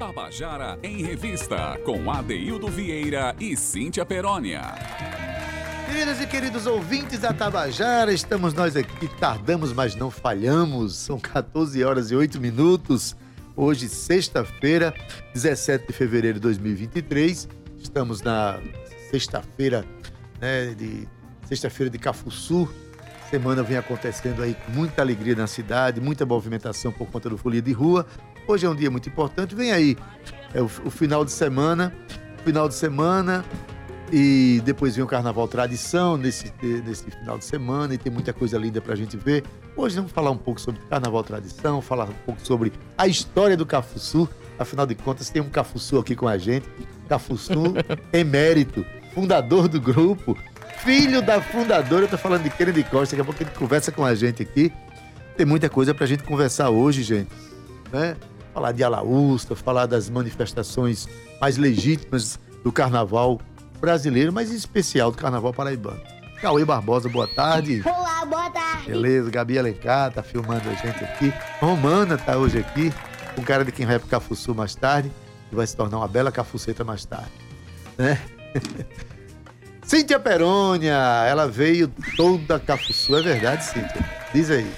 Tabajara em Revista, com Adeildo Vieira e Cíntia Perónia. Queridas e queridos ouvintes da Tabajara, estamos nós aqui, tardamos, mas não falhamos. São 14 horas e 8 minutos. Hoje, sexta-feira, 17 de fevereiro de 2023. Estamos na sexta-feira, né, de sexta-feira de Cafuçu. Semana vem acontecendo aí com muita alegria na cidade, muita movimentação por conta do Folia de Rua. Hoje é um dia muito importante. Vem aí é o, o final de semana, final de semana e depois vem o Carnaval Tradição nesse, nesse final de semana e tem muita coisa linda pra gente ver. Hoje vamos falar um pouco sobre Carnaval Tradição, falar um pouco sobre a história do Cafuçu. Afinal de contas, tem um Cafuçu aqui com a gente. Cafuçu emérito, fundador do grupo, filho da fundadora, eu tô falando de Kennedy Costa, daqui a pouco ele conversa com a gente aqui. Tem muita coisa pra gente conversar hoje, gente. Né? Falar de Alaústa, falar das manifestações mais legítimas do carnaval brasileiro, mas em especial do carnaval paraibano. Cauê Barbosa, boa tarde. Olá, boa tarde. Beleza, Gabi Alencar tá filmando a gente aqui. Romana tá hoje aqui, um cara de quem vai pro Cafuçu mais tarde e vai se tornar uma bela cafuceta mais tarde. Né? Cíntia Perônia, ela veio toda Cafuçu, é verdade, Cíntia? Diz aí.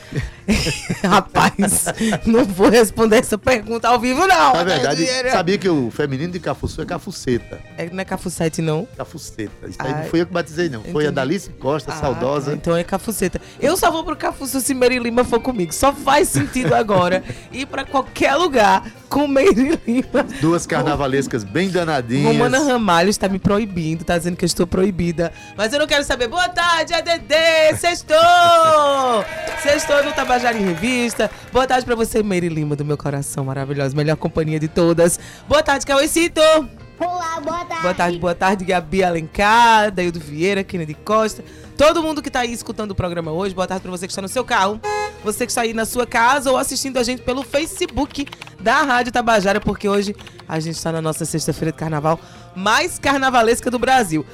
Rapaz, não vou responder essa pergunta ao vivo, não. Na verdade, sabia que o feminino de Cafuçu é Cafuceta. É, não é Cafucete, não? Cafuceta. Isso aí não fui eu que batizei, não. Foi a Dalice Costa, ah, saudosa. Então é Cafuceta. Eu só vou pro Cafuçu se Mary Lima for comigo. Só faz sentido agora ir pra qualquer lugar com Mary Lima. Duas carnavalescas bem danadinhas. Romana Ramalho está me proibindo, tá dizendo que eu estou proibida. Mas eu não quero saber. Boa tarde, ADD, sextou! Sextou no Tabajara em Revista. Boa tarde pra você, Meire Lima, do meu coração maravilhosa. Melhor companhia de todas. Boa tarde, Cauêcito. Olá, boa tarde. Boa tarde, boa tarde, Gabi Alencar, Daildo Vieira, Kennedy Costa. Todo mundo que está aí escutando o programa hoje, boa tarde para você que está no seu carro, você que está aí na sua casa ou assistindo a gente pelo Facebook da Rádio Tabajara, porque hoje a gente está na nossa sexta-feira de carnaval mais carnavalesca do Brasil.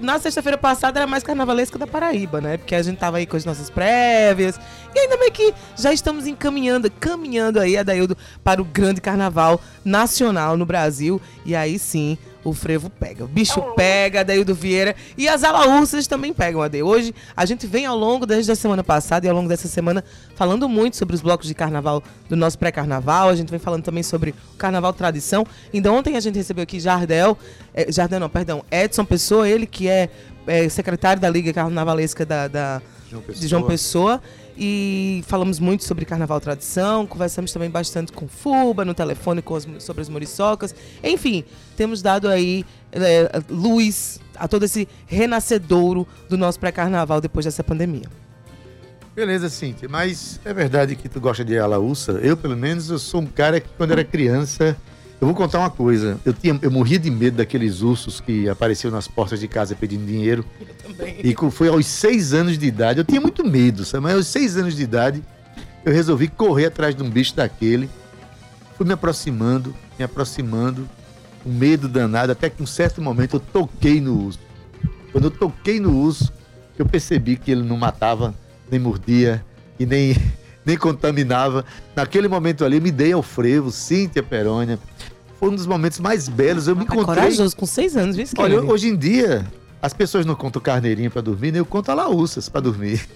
Na sexta-feira passada era mais carnavalesca da Paraíba, né? Porque a gente tava aí com as nossas prévias. E ainda bem que já estamos encaminhando, caminhando aí, Adaildo, para o grande carnaval nacional no Brasil. E aí sim, o frevo pega. O bicho pega, Adaildo Vieira. E as alaúças também pegam, Ade. Hoje a gente vem ao longo, desde a semana passada e ao longo dessa semana, falando muito sobre os blocos de carnaval do nosso pré-carnaval. A gente vem falando também sobre o carnaval tradição. Ainda ontem a gente recebeu aqui Jardel, é, Jardel não, perdão, Edson Pessoa, ele que é, é secretário da Liga Carnavalesca da, da João de João Pessoa e falamos muito sobre carnaval tradição, conversamos também bastante com Fuba no telefone as, sobre as muriçocas. Enfim, temos dado aí é, luz a todo esse renascedouro do nosso pré-carnaval depois dessa pandemia. Beleza, Cíntia, mas é verdade que tu gosta de alaúça? Eu, pelo menos, eu sou um cara que quando era criança eu vou contar uma coisa. Eu, tinha, eu morria de medo daqueles ursos que apareciam nas portas de casa pedindo dinheiro. Eu também. E foi aos seis anos de idade. Eu tinha muito medo, sabe? Mas aos seis anos de idade, eu resolvi correr atrás de um bicho daquele. Fui me aproximando, me aproximando, um medo danado, até que em um certo momento eu toquei no urso. Quando eu toquei no urso, eu percebi que ele não matava, nem mordia e nem nem contaminava. Naquele momento ali, me dei ao frevo, Cíntia Perônia. Foi um dos momentos mais belos. Eu me encontrei. corajoso, com seis anos, viu, Olha, hoje em dia, as pessoas não contam carneirinho para dormir, nem eu conto alaúças para dormir.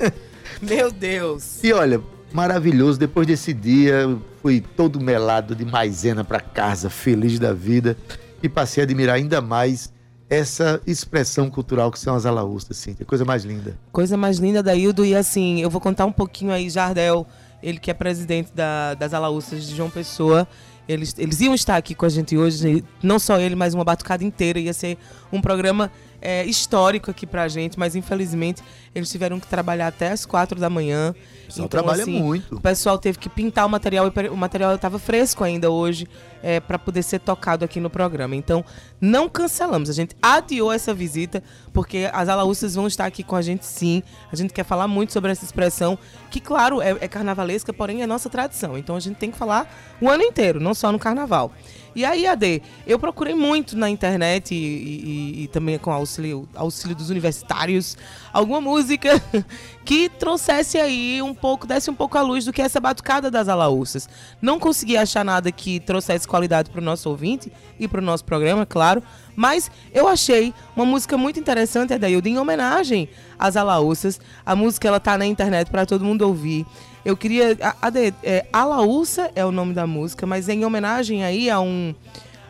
Meu Deus! E olha, maravilhoso. Depois desse dia, fui todo melado de maisena para casa, feliz da vida. E passei a admirar ainda mais essa expressão cultural que são as alaústas, sim. É coisa mais linda. Coisa mais linda, Daildo. E assim, eu vou contar um pouquinho aí, Jardel, ele que é presidente da, das alaústas de João Pessoa. Eles, eles iam estar aqui com a gente hoje, não só ele, mas uma batucada inteira. Ia ser um programa é, histórico aqui pra gente, mas infelizmente eles tiveram que trabalhar até as quatro da manhã. O pessoal então, trabalha assim, muito. O pessoal teve que pintar o material e o material estava fresco ainda hoje é, para poder ser tocado aqui no programa. Então, não cancelamos. A gente adiou essa visita porque as alaúças vão estar aqui com a gente sim. A gente quer falar muito sobre essa expressão, que, claro, é, é carnavalesca, porém é nossa tradição. Então, a gente tem que falar o ano inteiro, não só no carnaval. E aí, AD, eu procurei muito na internet e, e- e também com auxílio, auxílio dos universitários, alguma música que trouxesse aí um pouco, desse um pouco a luz do que é essa batucada das alaúças. Não consegui achar nada que trouxesse qualidade para o nosso ouvinte e para o nosso programa, claro. Mas eu achei uma música muito interessante, Adaildo, em homenagem às alaúças. A música ela tá na internet para todo mundo ouvir. Eu queria. a- Ade, é, Alaúça é o nome da música, mas é em homenagem aí a um.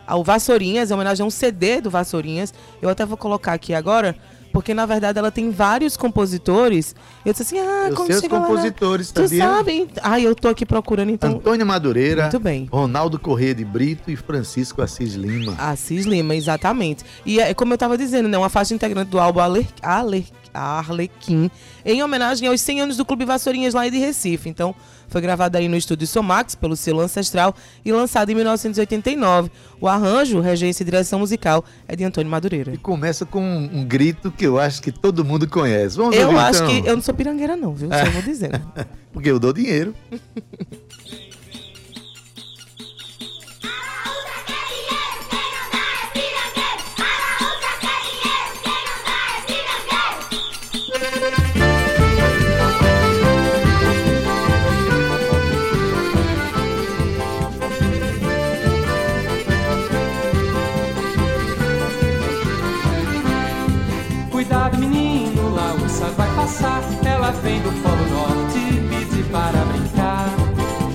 ao Vassourinhas, em homenagem a um CD do Vassourinhas. Eu até vou colocar aqui agora, porque na verdade ela tem vários compositores. Eu disse assim, ah, Eu como sei os lá, né? compositores, Tu sabia? sabe? Ah, eu tô aqui procurando então. Antônio Madureira, Muito bem. Ronaldo Corrêa de Brito e Francisco Assis Lima. Assis Lima, exatamente. E é como eu tava dizendo, né? Uma faixa integrante do álbum Aler, Aler, Arlequim, em homenagem aos 100 anos do Clube Vassourinhas lá de Recife. Então, foi gravado aí no estúdio Somax, pelo selo Ancestral, e lançado em 1989. O arranjo, regência e direção musical é de Antônio Madureira. E começa com um, um grito que eu acho que todo mundo conhece. Vamos Eu ouvir, acho então? que. Eu não sou pirangueira, não, viu? Só vou dizendo. Porque eu dou dinheiro. vem do Polo Norte, pede para brincar.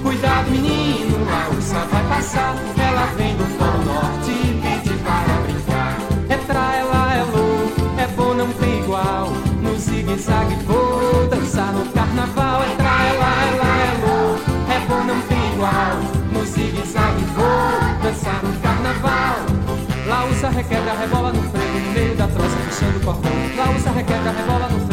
Cuidado menino, Laúça vai passar. Ela vem do Polo Norte, pede para brincar. É pra ela, é louco, é bom, não tem igual. No zigue-zague vou dançar no carnaval. É pra ela, ela é louco, é bom, não tem igual. No zigue-zague vou dançar no carnaval. Laúça requebra, rebola no freio, no meio da troça, puxando o cordão. Laúça requebra, rebola no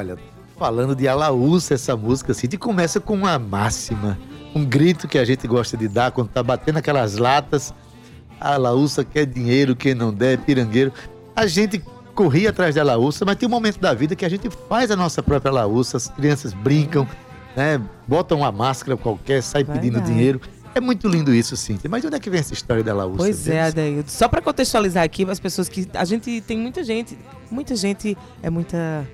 Olha, falando de Alaúça, essa música, assim, começa com uma máxima, um grito que a gente gosta de dar quando tá batendo aquelas latas. A Alaúça quer dinheiro, quem não der, é pirangueiro. A gente corria atrás da Alaúça, mas tem um momento da vida que a gente faz a nossa própria Alaúça, as crianças brincam, né? Botam uma máscara qualquer, sai pedindo Verdade. dinheiro. É muito lindo isso, Cíntia. Mas de onde é que vem essa história da Alaúça? Pois é? Adaildo. Só pra contextualizar aqui, as pessoas que. A gente tem muita gente. Muita gente é muita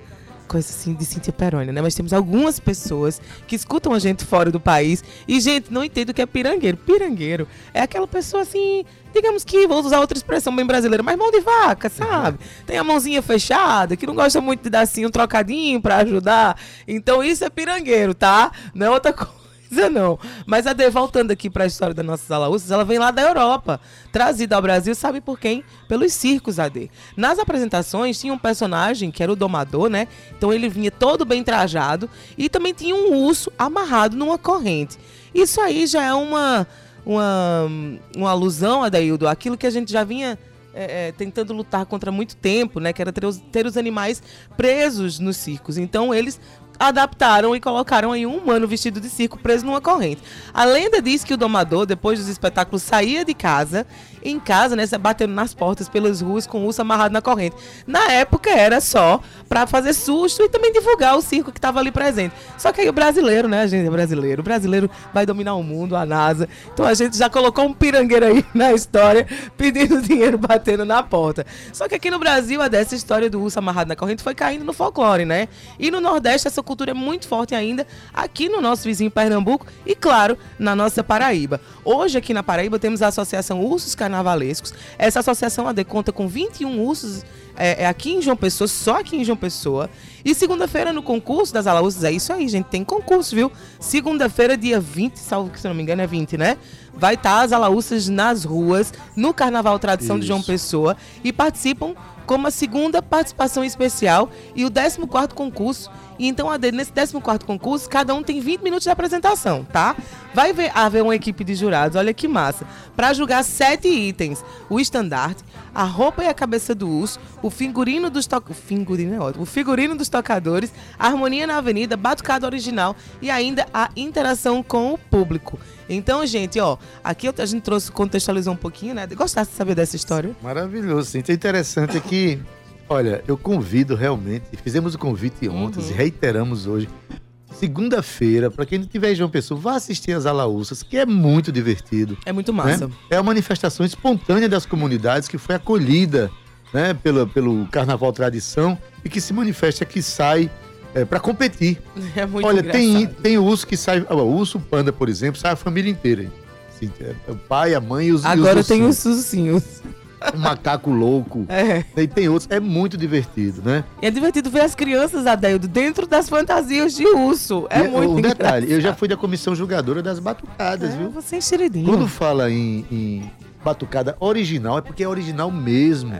coisa assim de Cintia Perônia, né? Mas temos algumas pessoas que escutam a gente fora do país e, gente, não entende o que é pirangueiro. Pirangueiro é aquela pessoa assim, digamos que, vou usar outra expressão bem brasileira, mas mão de vaca, sabe? Tem a mãozinha fechada, que não gosta muito de dar assim um trocadinho pra ajudar. Então isso é pirangueiro, tá? Não é outra coisa. Não, mas a D, voltando aqui para a história das nossas alaúças, ela vem lá da Europa, trazida ao Brasil, sabe por quem? Pelos circos AD. Nas apresentações tinha um personagem que era o domador, né? Então ele vinha todo bem trajado e também tinha um urso amarrado numa corrente. Isso aí já é uma uma, uma alusão, Adaildo, àquilo que a gente já vinha é, é, tentando lutar contra muito tempo, né? Que era ter os, ter os animais presos nos circos. Então eles adaptaram e colocaram aí um humano vestido de circo preso numa corrente. A lenda diz que o domador, depois dos espetáculos, saía de casa, em casa, né, batendo nas portas pelas ruas com o urso amarrado na corrente. Na época era só pra fazer susto e também divulgar o circo que estava ali presente. Só que aí o brasileiro, né, a gente é brasileiro, o brasileiro vai dominar o mundo, a NASA. Então a gente já colocou um pirangueiro aí na história, pedindo dinheiro batendo na porta. Só que aqui no Brasil, a dessa história do urso amarrado na corrente foi caindo no folclore, né? E no Nordeste essa cultura é muito forte ainda, aqui no nosso vizinho Pernambuco e, claro, na nossa Paraíba. Hoje aqui na Paraíba temos a Associação Ursos Carnavalescos. Essa associação AD conta com 21 ursos é, é aqui em João Pessoa, só aqui em João Pessoa. E segunda-feira no concurso das Alaúças, é isso aí, gente, tem concurso, viu? Segunda-feira, dia 20, salvo que se não me engano é 20, né? Vai estar as Alaúças nas ruas, no Carnaval Tradição de João Isso. Pessoa e participam como a segunda participação especial e o 14º concurso. E então, nesse 14º concurso, cada um tem 20 minutos de apresentação, tá? Vai ver- haver uma equipe de jurados, olha que massa, para julgar sete itens: o estandarte, a roupa e a cabeça do urso, o figurino dos to... figurino é ótimo, o figurino dos tocadores, a harmonia na avenida, batucada original e ainda a interação com o público. Então, gente, ó, aqui a gente trouxe, contextualizou um pouquinho, né? Gostasse de saber dessa história? Maravilhoso, sim. O interessante é que, olha, eu convido realmente, fizemos o convite ontem, Uhum. e reiteramos hoje. Segunda-feira, para quem não tiver em João Pessoa, vá assistir as Alaúças, que é muito divertido. É muito né? massa. É uma manifestação espontânea das comunidades que foi acolhida né, pelo, pelo Carnaval Tradição e que se manifesta, que sai para competir. É muito Olha, engraçado. tem, tem urso que sai. ó, O urso panda, por exemplo, sai a família inteira. Assim, é o pai, a mãe e os Agora e os tem os ursinhos. Um macaco louco. É. E tem outros. É muito divertido, né? E é divertido ver as crianças, Adeildo, dentro das fantasias de urso. É E, muito Um detalhe, eu já engraçado. fui da comissão julgadora das batucadas, É, viu? Você é enxeridinho. Quando fala em, em batucada original, é porque é original mesmo.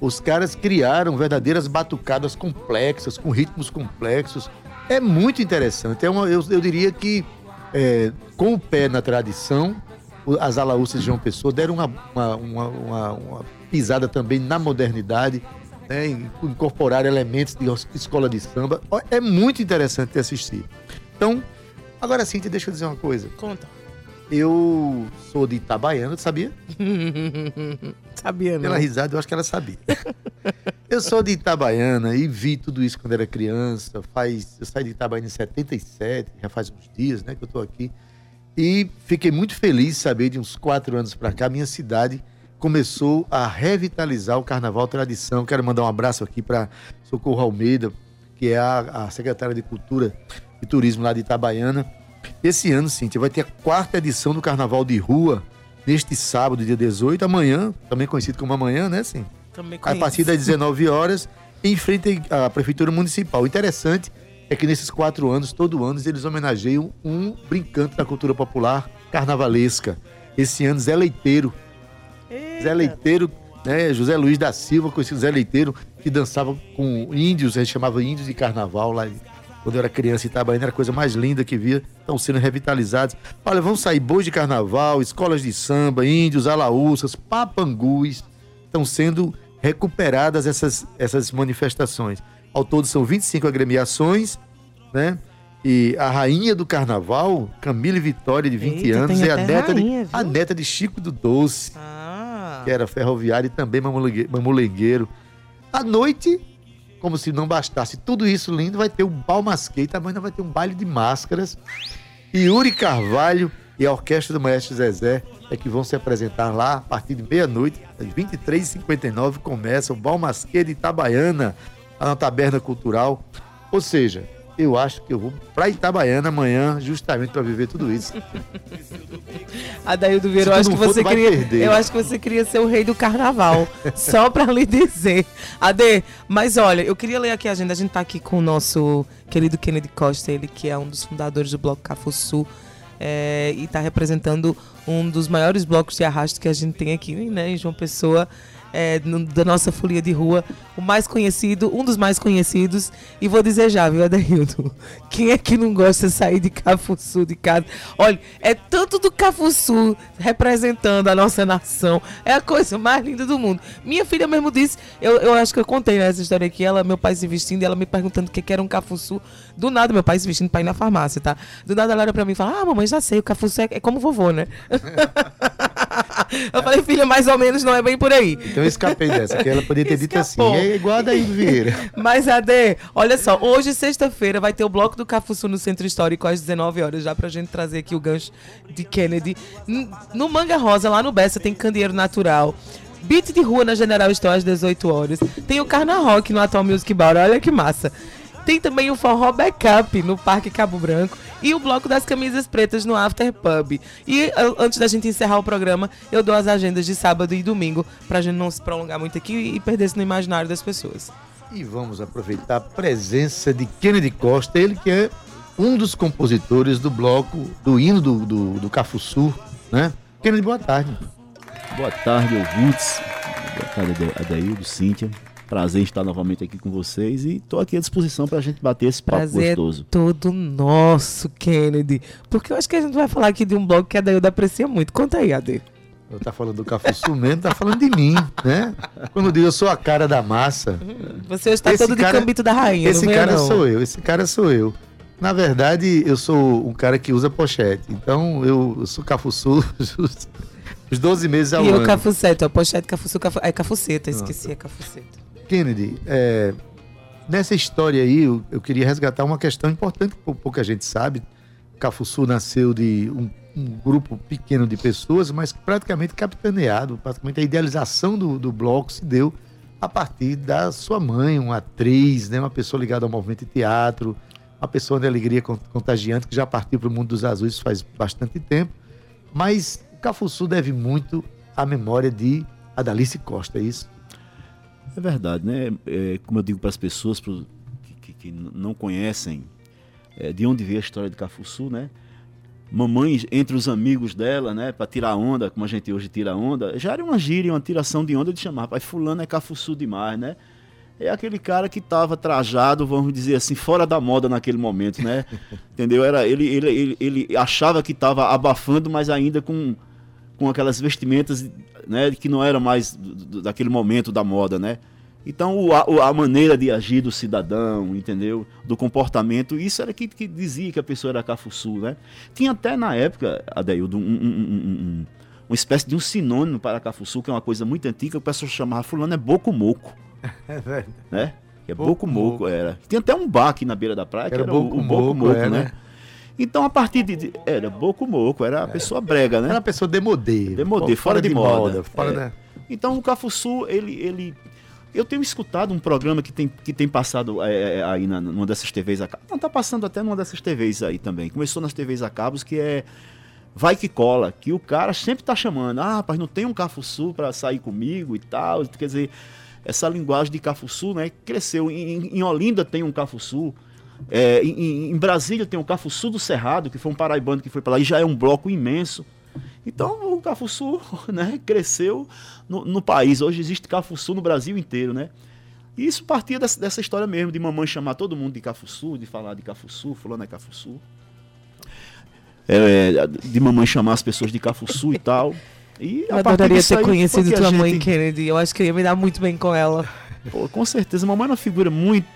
Os caras criaram verdadeiras batucadas complexas, com ritmos complexos. É muito interessante. É uma, eu, eu diria que, é, com o pé na tradição, as alaúças de João Pessoa deram uma, uma, uma- uma- pisada também na modernidade, né, incorporar elementos de escola de samba. É muito interessante de assistir. Então, agora sim, deixa eu dizer uma coisa. Conta. Eu sou de Itabaiana, sabia? Sabia, não? Pela risada, eu acho que ela sabia. eu sou de Itabaiana e vi tudo isso quando era criança. Faz, eu saí de Itabaiana em 77, já faz uns dias né, que eu tô aqui. E fiquei muito feliz de saber, de uns quatro anos para cá, minha cidade começou a revitalizar o Carnaval Tradição. Quero mandar um abraço aqui para Socorro Almeida, que é a, a secretária de Cultura e Turismo lá de Itabaiana. Esse ano, Cíntia, vai ter a quarta edição do Carnaval de Rua, neste sábado, dia 18, amanhã, também conhecido como amanhã, né, sim? Também A conheço. partir das 19 horas, em frente à Prefeitura Municipal. O interessante é que nesses quatro anos, todo ano, eles homenageiam um brincante da cultura popular carnavalesca. Esse ano, Zé Leiteiro. Zé Leiteiro, né? José Luiz da Silva, conhecido Zé Leiteiro, que dançava com índios, a gente chamava índios de carnaval lá. Quando eu era criança em Itabaiana, era a coisa mais linda que via. Estão sendo revitalizados. Olha, vão sair bois de carnaval, escolas de samba, índios, alaúças, papangus. Estão sendo recuperadas essas, essas manifestações. Ao todo são 25 agremiações, né? E a rainha do carnaval, Camille Vitória, de 20 Eita, anos, é a neta, rainha, de, a neta de Chico do Doce Ah. que era ferroviário e também mamulengue- mamulengueiro. À noite, como se não bastasse tudo isso lindo, vai ter o Balmasquei, também vai ter um baile de máscaras. E Yuri Carvalho e a Orquestra do Maestro Zezé é que vão se apresentar lá a partir de meia-noite, às 23h59, começa o Balmasquei de Itabaiana, na Taberna Cultural. Ou seja, eu acho que eu vou pra Itabaiana amanhã, justamente para viver tudo isso. Adaildo Vieira, eu acho que for, você queria. perder. Eu acho que você queria ser o rei do carnaval. só pra lhe dizer. Ade, mas olha, eu queria ler aqui a agenda. A gente tá aqui com o nosso querido Kennedy Costa, ele que é um dos fundadores do Bloco Cafuçu. é, e tá representando um dos maiores blocos de arrasto que a gente tem aqui, né, em João Pessoa. É, no- da nossa folia de rua, o mais conhecido, um dos mais conhecidos, e vou dizer já, viu, Adaildo? Quem é que não gosta de sair de Cafuçu de casa? Olha, é tanto do Cafuçu representando a nossa nação, é a coisa mais linda do mundo. Minha filha mesmo disse, eu, eu acho que eu contei né, essa história aqui, ela, meu pai se vestindo, e ela me perguntando o que, que era um Cafuçu. Do nada, meu pai se vestindo pra ir na farmácia, tá? Do nada ela olha pra mim e fala, ah, mamãe, já sei, o Cafuçu é, é como vovô, né? eu falei, filha, mais ou menos não é bem por aí. Então eu escapei dessa, que ela poderia ter dito assim, é igual a Daí Vieira. Mas, Ade, olha só, hoje, sexta-feira, vai ter o Bloco do Cafuçu no Centro Histórico às 19 horas, já pra gente trazer aqui o gancho de Kennedy. No Manga Rosa, lá no Bessa, tem Candeeiro Natural. Beat de rua na General Store às 18 horas. Tem o Carna Rock no Atual Music Bar, olha que massa. Tem também o Forró Backup no Parque Cabo Branco e o Bloco das Camisas Pretas no After Pub. E antes da gente encerrar o programa, eu dou as agendas de sábado e domingo pra gente não se prolongar muito aqui e perder isso no imaginário das pessoas. E vamos aproveitar a presença de Kennedy Costa, ele que é um dos compositores do bloco, do hino do, do, do Cafuçu, né? Kennedy, boa tarde. Boa tarde, ouvintes. Boa tarde, Adaildo, Cíntia. Prazer em estar novamente aqui com vocês e estou aqui à disposição para a gente bater esse papo Prazer é gostoso. todo nosso, Kennedy. Porque eu acho que a gente vai falar aqui de um blog que a Dailda aprecia muito. Conta aí, Ade. Eu tá falando do Cafuçu mesmo, tá falando de mim, né? Quando eu digo eu sou a cara da massa, Você está todo de cambito da rainha, esse cara não. sou eu, esse cara sou eu. Na verdade, eu sou um cara que usa pochete. Então, eu, eu sou Cafuçu os, os 12 meses ao E o ano. cafuceto, a pochete cafuçu, cafu... é cafuceta, esqueci, é cafuceta. Kennedy, é, nessa história aí, eu, eu queria resgatar uma questão importante que pou- pouca gente sabe. Cafuçu nasceu de um, um grupo pequeno de pessoas, mas praticamente capitaneado, praticamente a idealização do, do bloco se deu a partir da sua mãe, uma atriz, né, uma pessoa ligada ao movimento de teatro, uma pessoa de alegria con- contagiante que já partiu para o mundo dos azuis faz bastante tempo. Mas Cafuçu deve muito à memória de Adalice Costa, é isso? É verdade, né? É, como eu digo para as pessoas pro- que, que- não conhecem é, de onde veio a história de Cafuçu, né? Mamãe entre os amigos dela, né? Para tirar onda, como a gente hoje tira onda, já era uma gíria, uma tiração de onda de chamar. Rapaz, fulano é Cafuçu demais, né? É aquele cara que estava trajado, vamos dizer assim, fora da moda naquele momento, né? Entendeu? Era, ele, ele, ele, ele achava que estava abafando, mas ainda com, com aquelas vestimentas né, que não era mais daquele momento da moda, né? Então o, a, a maneira de agir do cidadão, entendeu? Do comportamento, isso era que, que dizia que a pessoa era cafuçu, né? Tinha até na época, Adaildo, um, um, um- um- um- uma espécie de um sinônimo para cafuçu, que é uma coisa muito antiga, que o pessoal chamava fulano é boco moco, É verdade. né? Que é Boco boco moco, moco. era. Tinha até um bar aqui na beira da praia, que Era era, o, boco o boco moco, moco, é, né? Então a partir de, de- era boco moco, era a pessoa brega, né? Era uma pessoa demodê. Demodê, fora de moda. fora É. da... Então o Cafuçu, ele, ele. Eu tenho escutado um programa que tem, que tem passado é, é, aí na, numa dessas TVs a cabo. Não, tá passando até numa dessas TVs aí também. Começou nas TVs a cabos, que é Vai que cola, que o cara sempre tá chamando. Ah, rapaz, não tem um Cafuçu para sair comigo e tal. Quer dizer, essa linguagem de Cafuçu, né? Cresceu. Em, em- em Olinda tem um Cafuçu. É, em, em- Brasília tem o Cafuçu do Cerrado, que foi um paraibano que foi para lá e já é um bloco imenso. Então o Cafuçu né, cresceu no, no país. Hoje existe Cafuçu no Brasil inteiro, né? E isso partia dessa, dessa história mesmo, de mamãe chamar todo mundo de Cafuçu, de falar de Cafuçu, fulano é Cafuçu. É, de mamãe chamar as pessoas de Cafuçu e tal. E Eu adoraria ter aí conhecido tua mãe, gente- Kennedy. Eu acho que eu ia me dar muito bem com ela. Pô, com certeza, mamãe é uma figura muito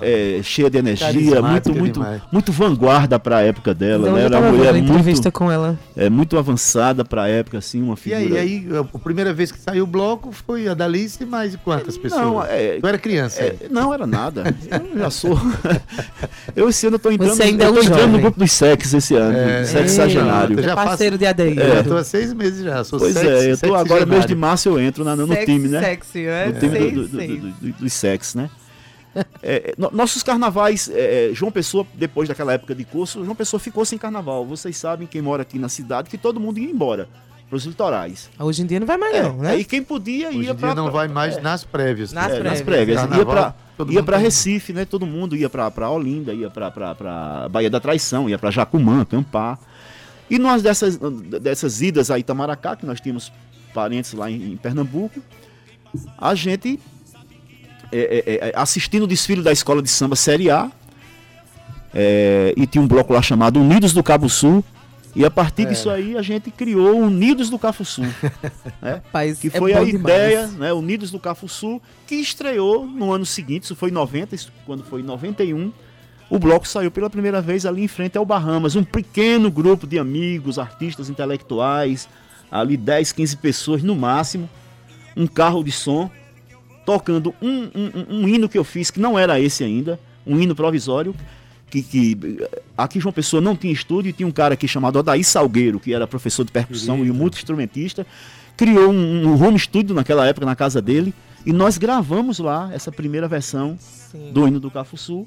é, cheia de energia, muito, muito, demais. muito vanguarda para a época dela. Então, né? eu Era uma mulher muito, com ela. é, muito avançada para a época, assim, uma E figura. aí, aí, a primeira vez que saiu o bloco foi a Dalice, mais quantas pessoas? Não, é, Tu era criança. É, não era nada. Eu já sou. eu esse ano tô entrando, Você ainda é eu tô entrando no jovem. grupo dos sexos esse ano. É. sexagenário. Eu já faço- parceiro de Adeildo. Eu tô há seis meses já. Sou Pois sexy, é, eu tô agora, mês de março, eu entro na- no, Sexy, time, né? Sexy, né? No time do, do, sei. Do, do- dos sexos, né? É, no- nossos carnavais, é, João Pessoa, depois daquela época de curso, João Pessoa ficou sem carnaval. Vocês sabem, quem mora aqui na cidade, que todo mundo ia embora para os litorais. Hoje em dia não vai mais, É, não, né? Aí quem podia Hoje ia em para dia não vai mais nas prévias. Nas É, prévias. nas prévias. Ia Carnaval, ia mundo pra tem. Recife, né? Todo mundo ia pra, pra Olinda, ia pra Baía da Traição, ia pra Jacumã, acampar. E numa dessas, dessas idas a Itamaracá, que nós tínhamos parentes lá em, em Pernambuco, a gente, é, é, é, assistindo o desfile da escola de samba Série A, é, e tinha um bloco lá chamado Unidos do Cabo Sul, e a partir disso aí a gente criou Unidos do Cafuçu. né? Rapaz, que é foi a demais. ideia, né, Unidos do Cafuçu, que estreou no ano seguinte, isso foi em 90, isso quando foi em 91, o bloco saiu pela primeira vez ali em frente ao Bahamas, um pequeno grupo de amigos, artistas intelectuais, ali 10, 15 pessoas no máximo, um carro de som, tocando um, um, um- hino que eu fiz, que não era esse ainda, um hino provisório, que, que aqui João Pessoa não tinha estúdio, e tinha um cara aqui chamado Odaí Salgueiro, que era professor de percussão e um multi-instrumentista, criou um, um home studio naquela época na casa dele, e nós gravamos lá essa primeira versão Sim. do hino do Cafuçu,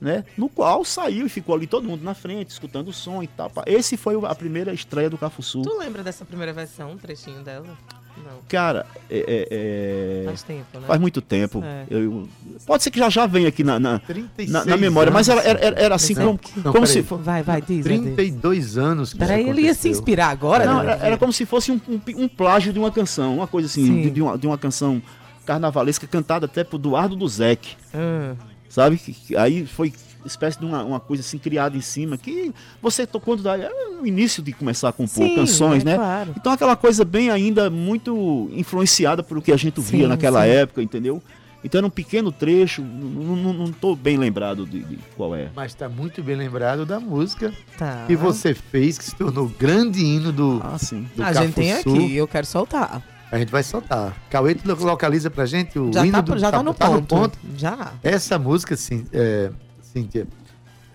né? No qual saiu e ficou ali todo mundo na frente, escutando o som e tal. Esse foi a primeira estreia do Cafuçu. Tu lembra dessa primeira versão, um trechinho dela? Não. Cara, é- é- é- Faz tempo, né? faz muito tempo. É. Eu- pode ser que já já venha aqui na, na, 36 na- na memória, mas era, anos. era, era- era assim como, Não, como se fosse. Vai, vai, diz. Ade. 32 anos que Peraí, ele ia se inspirar agora? Não, né? era, era como se fosse um, um, um plágio de uma canção, uma coisa assim, Sim. de, de uma, de uma canção carnavalesca cantada até por Eduardo Duzek, Ah, sabe? Aí foi espécie de uma, uma coisa assim criada em cima, que você tocou quando era o início de começar a compor Sim, canções, é né? claro. Então aquela coisa bem ainda muito influenciada por o que a gente via Sim, naquela sim. época, entendeu? Então era um pequeno trecho, não, não, não tô bem lembrado de, de qual é. Mas tá muito bem lembrado da música tá. que você fez, que se tornou o grande hino do, Ah, sim. do A gente tem Cafuçu. aqui, eu quero soltar. A gente vai soltar. Cauê, tu localiza pra gente o Já, hino tá, do já tá, no, ponto. Já. Essa música, assim, é, Cíntia,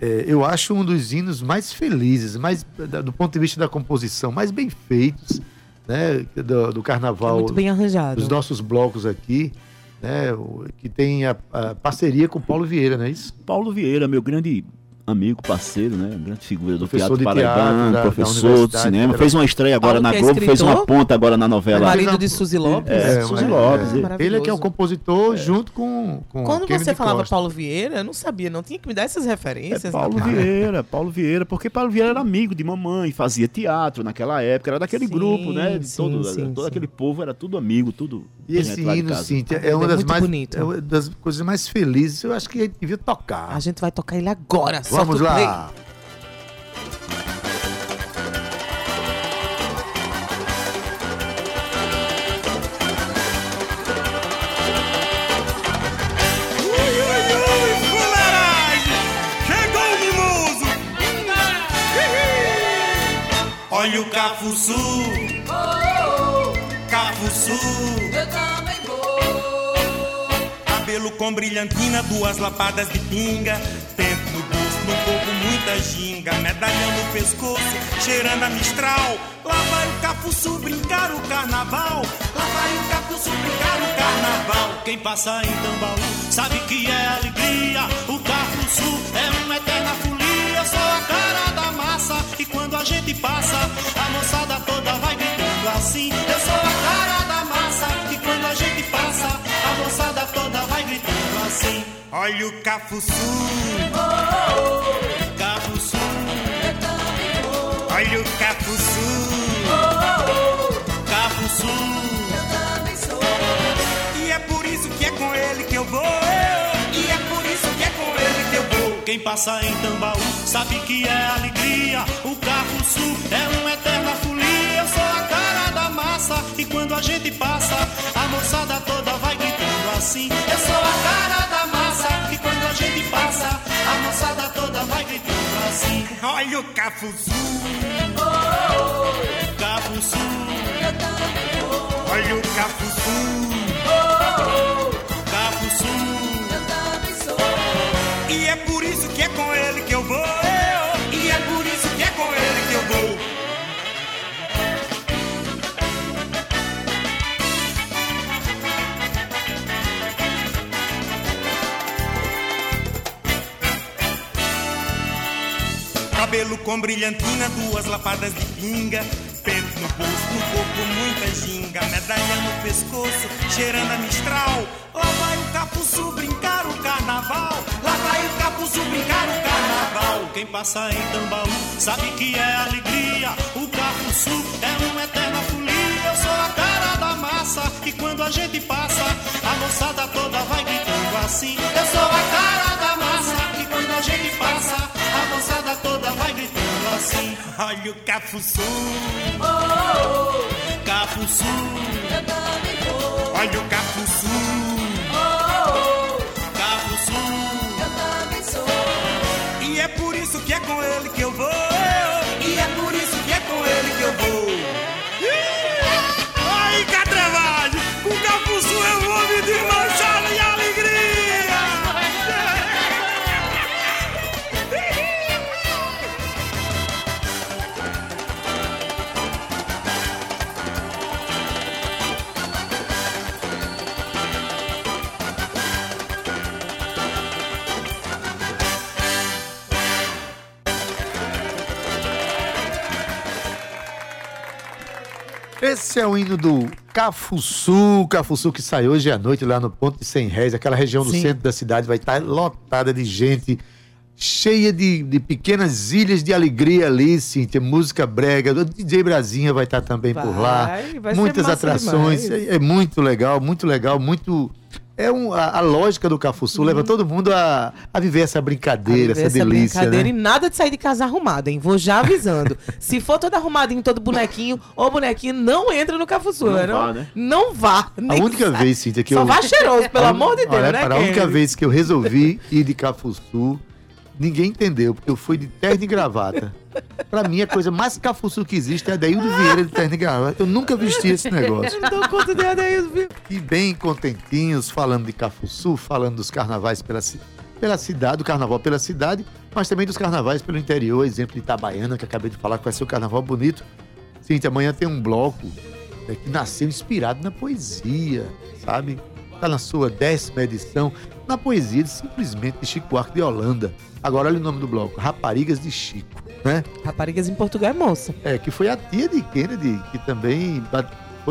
é, eu acho um dos hinos mais felizes, mais do ponto de vista da composição, mais bem feitos, né? Do, do É carnaval, muito bem arranjado. dos nossos blocos aqui, né? Que tem a, a parceria com o Paulo Vieira, não é isso? Paulo Vieira, meu grande amigo, parceiro, né? Grande figura do Professor teatro de paraibano, da professor de Universidade cinema. Federal. Fez uma estreia agora Paulo na é Globo, fez uma ponta agora na É novela. marido de Suzy Lopes. É, Suzy Lopes, ele- Maravilhoso. Ele é que é o compositor junto com, com Quando Kennedy você falava Costa. Paulo Vieira, eu não sabia, não tinha que me dar essas referências. É Paulo rapaz. Vieira, Paulo Vieira, porque Paulo Vieira era amigo de mamãe, fazia teatro naquela época, era daquele Sim, grupo, né? De sim, todo sim, todo sim. aquele povo era tudo amigo, tudo. E esse lá hino. Cíntia, É é uma das mais bonito. é uma das coisas mais felizes. Eu acho que a gente devia tocar. A gente vai tocar ele agora. Vamos o play. lá. Chegou o mimoso! Olha o Cafuçu! Cafuçu! Cabelo com brilhantina, duas lapadas de pinga. Tempo no bolso, no corpo muita ginga. Medalhão no pescoço, cheirando a mistral. Lá vai o Cafuçu brincar o carnaval. Lá vai o Cafuçu brincar o carnaval. Quem passa em Tambaú sabe que é alegria. O Cafuçu é uma eterna folia. Sou a cara da massa. E quando a gente passa, a moçada toda vai gritando assim. Eu sou a assim. Olha o Cafuçu. Cafuçu. Olha o Cafuçu. Cafuçu. E é por isso que é com ele que eu vou. E é por isso que é com ele que eu vou. Quem passa em Tambaú sabe que é alegria. O Cafuçu é uma eterna folia. Eu sou a cara da massa. E quando a gente passa, a moçada toda vai gritando assim. Eu sou a cara da massa. E quando a gente passa, a moçada toda vai gritando assim. Olha o Cafuçu. Cafuçu. Olha o Cafuçu. Cafuçu. E é por isso que é com ele que eu vou. Cabelo com brilhantina, duas lapadas de pinga. Peito no bolso, no corpo muita ginga. Medalha no pescoço, cheirando a mistral. Lá vai o Capuçu brincar o carnaval. Lá vai o Capuçu brincar o carnaval. Quem passa em Tambaú sabe que é alegria. O Capuçu é uma eterna folia. Eu sou a cara da massa. E quando a gente passa, a moçada toda vai gritando assim. Eu sou a cara da massa. E quando a gente passa, moçada toda vai gritando assim. Olha o Cafuçu. Cafuçu. Olha o. Cafuçu. Esse é o hino do Cafuçu, Cafuçu que sai hoje à noite lá no Ponto de 100 Réis, aquela região do Sim. centro da cidade vai estar lotada de gente cheia de, de pequenas ilhas de alegria ali, Cíntia. Música brega. O DJ Brasinha vai estar também por lá. Vai, vai ser Muitas atrações. É, é muito legal, muito legal, muito. É um, a, a lógica do Cafuçu leva todo mundo a, a viver essa brincadeira, Uhum. Essa essa delícia. brincadeira Né? e nada de sair de casa arrumada, hein? Vou já avisando. Se for todo arrumadinho, todo bonequinho, ou bonequinho, não entra no Cafuçu, Não né? vá, não, né? não vá. A única sai. vez, Cíntia, que Só eu. vá cheiroso, pelo A- amor de Deus, olha, né, para a única vez que eu resolvi ir de Cafuçu, ninguém entendeu, porque eu fui de terno e gravata. Pra mim, a coisa mais Cafuçu que existe é a Daíldo Vieira de terno e gravata. Eu nunca vesti esse negócio. Não dou conta de aí, viu? E bem contentinhos, falando de Cafuçu, falando dos carnavais pela, pela cidade, do carnaval pela cidade, mas também dos carnavais pelo interior, exemplo de Itabaiana, que acabei de falar que vai ser o carnaval bonito. Cíntia, amanhã tem um bloco né, que nasceu inspirado na poesia, sabe? Está na sua décima edição, na poesia de, simplesmente de Chico Buarque de Holanda. Agora olha o nome do bloco, Raparigas de Chico, né? Raparigas em Portugal é moça. É, que foi a tia de Kennedy, que também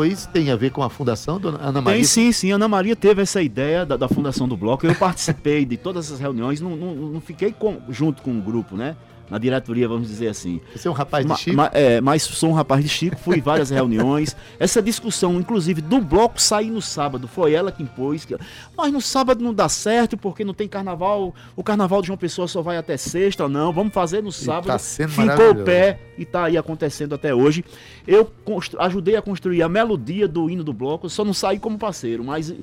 isso tem a ver com a fundação, dona Ana Maria? Tem sim, sim. Ana Maria teve essa ideia da, da fundação do bloco. Eu participei de todas essas reuniões, não, não, não fiquei com- junto com o grupo, né? Na diretoria, vamos dizer assim. Você é um rapaz de Ma- Chico? ma- é, mas sou um rapaz de Chico, fui em várias reuniões. Essa discussão, inclusive, do bloco sair no sábado, foi ela que impôs. Que, mas no sábado não dá certo, porque não tem carnaval. O carnaval de João Pessoa só vai até sexta, não. Vamos fazer no sábado. tá sendo Ficou o pé e tá aí acontecendo até hoje. Eu constru- ajudei a construir a melodia do hino do bloco, só não saí como parceiro, mas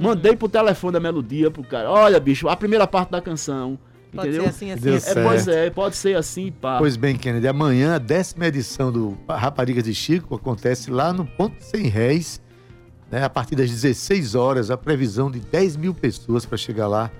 mandei pro telefone a melodia pro cara. Olha, bicho, a primeira parte da canção. Pode entendeu? ser assim, assim. Deu assim. É, pois é, pode ser assim, pá. Pois bem, Kennedy, amanhã a décima edição do Raparigas de Chico acontece lá no Ponto Sem Réis, né, a partir das 16 horas, a previsão de 10 mil pessoas para chegar lá.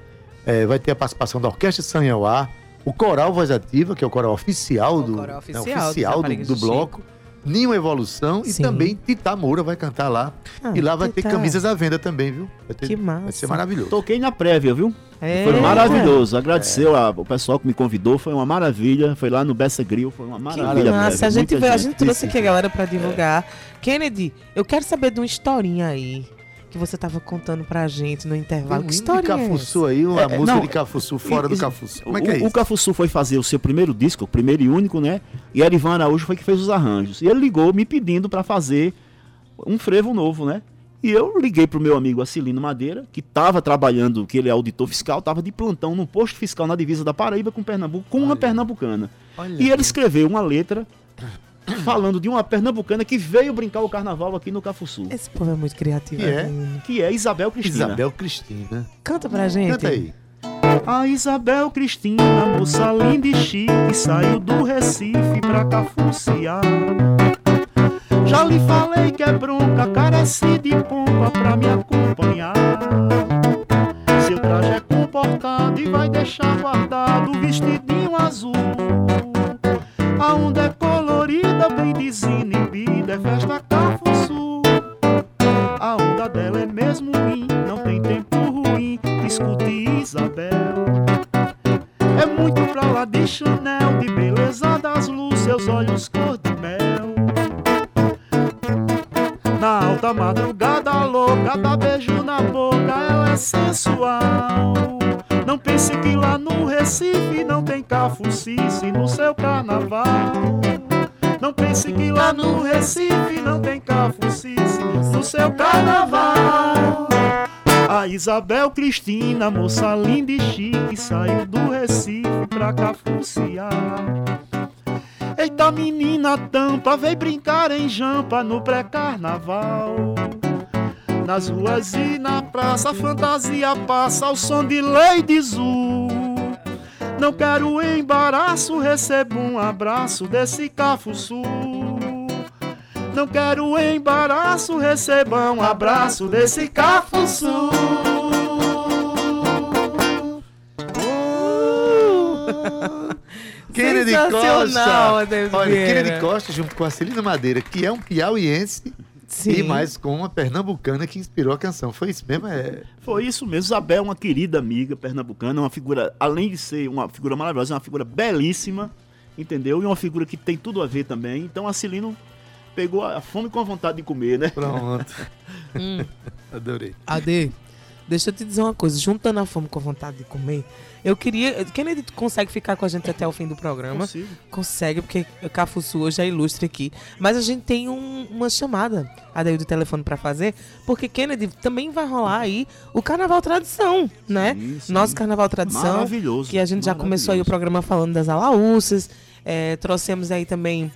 É, vai ter a participação da Orquestra Sanhauá, o Coral Voz Ativa, que é o coral oficial O do, coral né, oficial oficial dos do, do de bloco. Ninho Evolução e Sim. também Tita Moura vai cantar lá. Ah, e lá vai ter Tita. camisas à venda também, viu? Vai, ter- Que vai massa. ser maravilhoso. Toquei na prévia, viu? É. Foi maravilhoso. Agradeceu a- o pessoal que me convidou, foi uma maravilha. Foi lá no Bessa Grill, foi uma Que maravilha. massa, prévia, a gente, veio, a gente trouxe aqui a galera pra divulgar. Kennedy, eu quero saber de uma historinha aí que você tava contando pra gente no Tem intervalo. um Que hino de história é Cafuçu aí, uma É, música não, de Cafuçu fora do e- Cafuçu. Como é o, que é o isso? Cafuçu foi fazer o seu primeiro disco, o primeiro e único, né? E Erivan Araújo foi que fez os arranjos. E ele ligou me pedindo pra fazer um frevo novo, né? E eu liguei pro meu amigo Acilino Madeira, que estava trabalhando, que ele é auditor fiscal, estava de plantão no posto fiscal na divisa da Paraíba com Pernambuco, com uma Olha. pernambucana. Olha E ele escreveu uma letra falando de uma pernambucana que veio brincar o carnaval aqui no Cafuçu, Esse povo é muito criativo. Que é? menino. que é Isabel Cristina. Isabel Cristina. Canta pra gente. Canta aí. A Isabel Cristina, moça linda e chique, saiu do Recife pra cafuciar. Já lhe falei que é bronca, carece de pompa pra me acompanhar. Seu traje é comportado e vai deixar guardado o vestidinho azul. A onda é colorida, bem desinibida, é festa cafuçu. A onda dela é mesmo ruim, não tem tempo ruim. Escute Isabel. É muito pra lá de Chanel, de beleza das luzes, seus olhos cor de mel. Na alta madrugada louca, dá beijo na boca, ela é sensual. Não pense que lá no Recife não tem cafucice no seu carnaval. Não pense que lá no Recife não tem cafucice no seu carnaval. A Isabel Cristina, moça linda e chique, saiu do Recife pra cafuciar. Eita menina tampa, vem brincar em jampa no pré-carnaval. Nas ruas e na praça, fantasia passa ao som de Lady Zu. Não quero embaraço, recebo um abraço desse cafuçu. Não quero embaraço, receba um abraço desse cafuçu. Kennedy Costa. Olha. Kennedy Costa junto com a Celina Madeira, que é um piauiense Sim. e mais com uma pernambucana que inspirou a canção. Foi isso mesmo? É... Foi isso mesmo. Isabel é uma querida amiga pernambucana, uma figura, além de ser uma figura maravilhosa, é uma figura belíssima, entendeu? E uma figura que tem tudo a ver também. Então a Celino pegou a fome com a vontade de comer, né? Pronto. Hum. Adorei. Ade, deixa eu te dizer uma coisa, juntando a fome com a vontade de comer, eu queria. Kennedy consegue ficar com a gente até o fim do programa? Consigo. Consegue, porque o Cafuçu hoje é ilustre aqui. Mas a gente tem um- uma chamada, a daí do telefone pra fazer, porque Kennedy também vai rolar aí o Carnaval Tradição, né? Sim, sim. Nosso Carnaval Tradição. Maravilhoso. Que a gente já começou aí o programa falando das alaúças. É, trouxemos aí também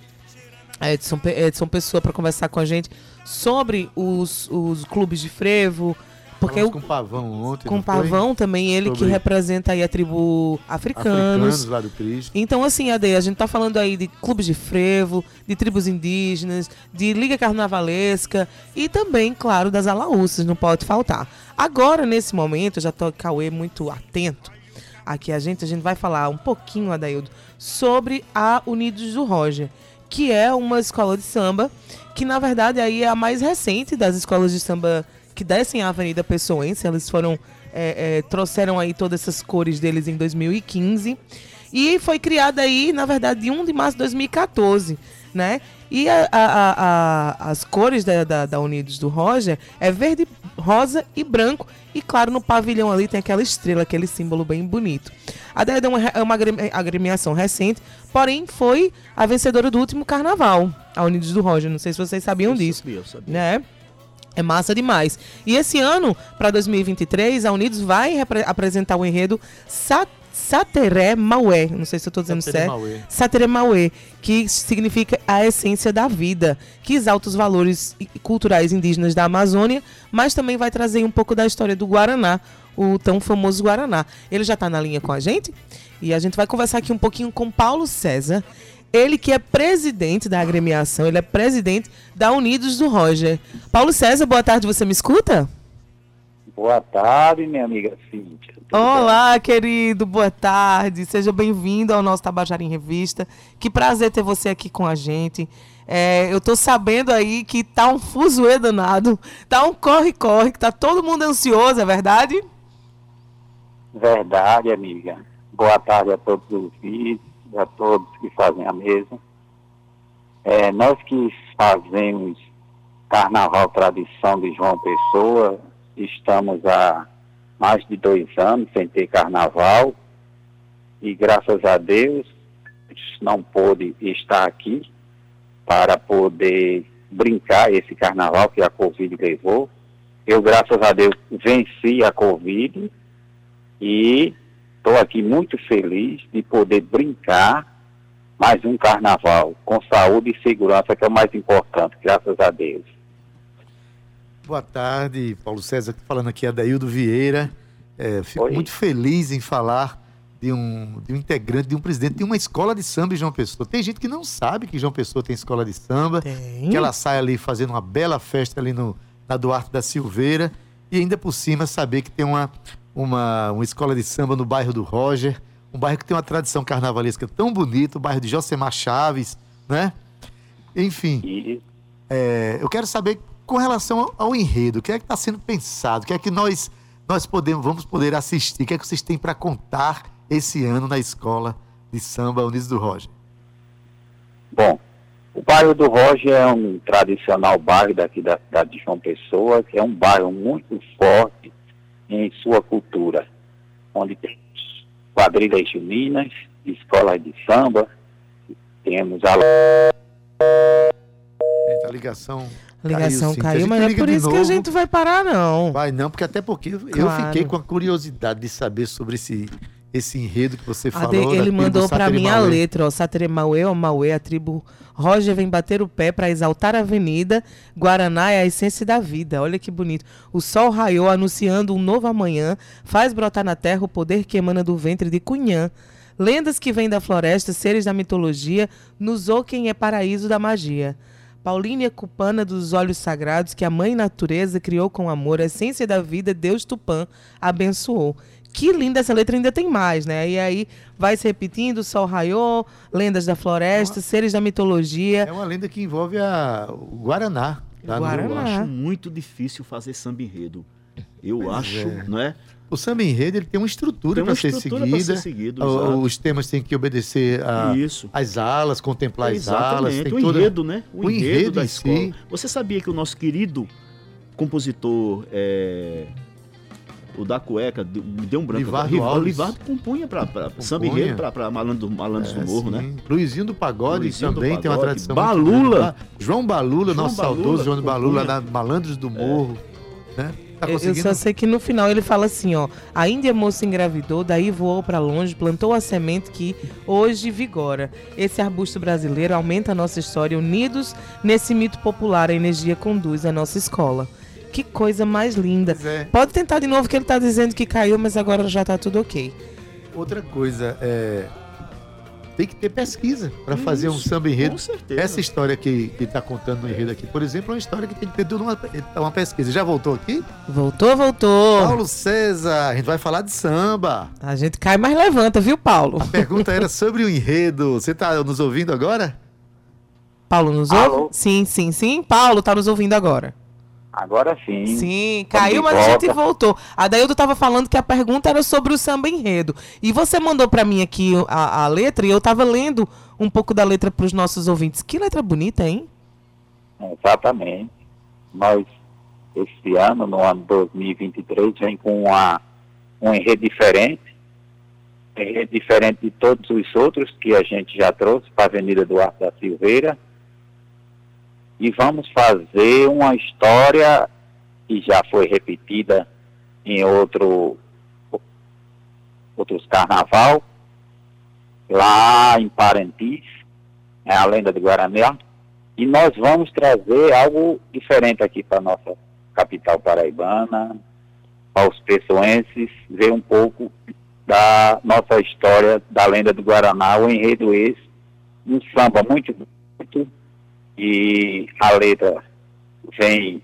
a Edson, Pe- Edson Pessoa para conversar com a gente sobre os, os clubes de frevo. Porque o, com o Pavão ontem. com o foi? Pavão também, ele que Sobre- representa aí a tribo Africanos lá do Cristo. então, assim, Ade, a gente tá falando aí de clubes de frevo, de tribos indígenas, de liga carnavalesca e também, claro, das alaúças, não pode faltar. Agora, nesse momento, eu já tô, Cauê, muito atento. Aqui a gente, a gente vai falar um pouquinho, Adaildo, sobre a Unidos do Roger, que é uma escola de samba que, na verdade, aí é a mais recente das escolas de samba que descem a Avenida Pessoense. Eles foram, é, é, trouxeram aí todas essas cores deles em 2015. E foi criada aí, na verdade, de 1 de março de 2014, né? E a- a- a- as cores da, da, da Unidos do Roger é verde, rosa e branco. E claro, no pavilhão ali tem aquela estrela, aquele símbolo bem bonito. A Deda é uma, é uma agremi- agremiação recente, porém foi a vencedora do último carnaval, a Unidos do Roger. Não sei se vocês sabiam Eu disso sabia, eu sabia. né? É massa demais. E esse ano, para 2023, a Unidos vai apresentar o enredo Sa Sateré Maué. Não sei se eu estou dizendo Sateré certo. Maué. Sateré Maué, que significa a essência da vida, que exalta os valores culturais indígenas da Amazônia, mas também vai trazer um pouco da história do Guaraná, o tão famoso Guaraná. Ele já está na linha com a gente e a gente vai conversar aqui um pouquinho com Paulo César. Ele que é presidente da agremiação, ele é presidente da Unidos do Roger. Paulo César, boa tarde, você me escuta? Boa tarde, minha amiga Cíntia. Tudo Olá, querido, boa tarde. Seja bem-vindo ao nosso Tabajara em Revista. Que prazer ter você aqui com a gente. É, eu tô sabendo aí que tá um fuzuê danado, tá um corre-corre, que tá todo mundo ansioso, é verdade? bem? Verdade, amiga. Boa tarde a todos os ouvintes, a todos que fazem a mesa. É, nós que fazemos Carnaval Tradição de João Pessoa, estamos há mais de dois anos sem ter carnaval e graças a Deus não pôde estar aqui para poder brincar esse carnaval que a Covid levou. Eu, graças a Deus, venci a Covid e estou aqui muito feliz de poder brincar mais um carnaval com saúde e segurança, que é o mais importante, graças a Deus. Boa tarde, Paulo César, falando aqui, Adaildo Vieira. É, fico Oi. muito feliz em falar de um, de um integrante, de um presidente de uma escola de samba em João Pessoa. Tem gente que não sabe que João Pessoa tem escola de samba, Tem. que ela sai ali fazendo uma bela festa ali no, na Duarte da Silveira e ainda por cima saber que tem uma, uma, uma escola de samba no bairro do Roger, um bairro que tem uma tradição carnavalesca tão bonita, o bairro de Josemar Chaves, né? Enfim, é, eu quero saber com relação ao, ao enredo, o que é que está sendo pensado, o que é que nós, nós podemos, vamos poder assistir, o que é que vocês têm para contar esse ano na escola de samba Unidos do Roger? Bom, o bairro do Roger é um tradicional bairro daqui da cidade de João Pessoa, que é um bairro muito forte em sua cultura, onde temos quadrilhas juninas, escolas de samba, temos a Eita, a ligação. A ligação caiu, gente mas não é por isso que a novo. gente vai parar, não. Vai não, porque até porque eu Claro. fiquei com a curiosidade de saber sobre esse, esse enredo que você Ade- falou. da ele mandou pra mim a letra, ó. Sateremauê, ó, Mauê, a tribo Roger vem bater o pé pra exaltar a avenida. Guaraná é a essência da vida. Olha que bonito. O sol raiou anunciando um novo amanhã. Faz brotar na terra o poder que emana do ventre de Cunhã. Lendas que vêm da floresta, seres da mitologia, nos quem é paraíso da magia. Paulínia Cupana dos olhos sagrados que a mãe natureza criou com amor, a essência da vida, Deus Tupã abençoou. Que linda essa letra, ainda tem mais, né? E aí vai se repetindo, sol raiou, lendas da floresta, seres da mitologia. É uma lenda que envolve a, o Guaraná. tá no- Guaraná. Eu acho muito difícil fazer samba enredo. Eu Pois acho, é. não é? O samba enredo ele tem uma estrutura Tem para uma ser seguida. ser seguido, O- os temas têm que obedecer a, Isso. as alas, contemplar as alas. Exatamente. Tem O toda... enredo, né? O, o enredo, enredo da escola. si. Você sabia que o nosso querido compositor é, o da cueca, me deu um branco. Livardo Rival- Alves. Livardo compunha pra, pra samba enredo, pra, pra malandro, malandros É, do morro, né? sim. Luizinho do Pagode Luizinho do também tem uma Pagode. tradição. Balula. João Balula, João nosso Balula, saudoso João Balula, da Malandros do Morro. Né? Tá Eu- só sei que no final ele fala assim, ó. A Índia moça engravidou, daí voou pra longe, plantou a semente que hoje vigora. Esse arbusto brasileiro aumenta a nossa história. Unidos nesse mito popular, a energia conduz a nossa escola. Que coisa mais linda. É. Pode tentar de novo que ele tá dizendo que caiu, mas agora já tá tudo ok. Outra coisa, é, tem que ter pesquisa para fazer um samba enredo. Com certeza. Essa história que está contando no enredo aqui, por exemplo, é uma história que tem que ter toda uma, uma pesquisa. Já voltou aqui? Voltou, voltou. Paulo César, a gente vai falar de samba. A gente cai, mas levanta, viu, Paulo? A pergunta era sobre o enredo. Você está nos ouvindo agora? Paulo nos Alô? ouve? Sim, sim, sim. Paulo tá nos ouvindo agora. Agora sim. Sim, caiu, mas a gente volta. voltou. A Daildo tava falando que a pergunta era sobre o samba enredo. E você mandou pra mim aqui a, a letra e eu tava lendo um pouco da letra pros nossos ouvintes. Que letra bonita, hein? Exatamente. Nós, esse ano, no ano 2023, vem com uma, um enredo diferente. Enredo diferente de todos os outros que a gente já trouxe para a Avenida Duarte da Silveira. E vamos fazer uma história que já foi repetida em outro, outros carnaval, lá em Parintins, é a lenda do Guaraná. E nós vamos trazer algo diferente aqui para nossa capital paraibana, aos pessoenses, ver um pouco da nossa história da lenda do Guaraná, o enredo esse, um samba muito bonito, e a letra vem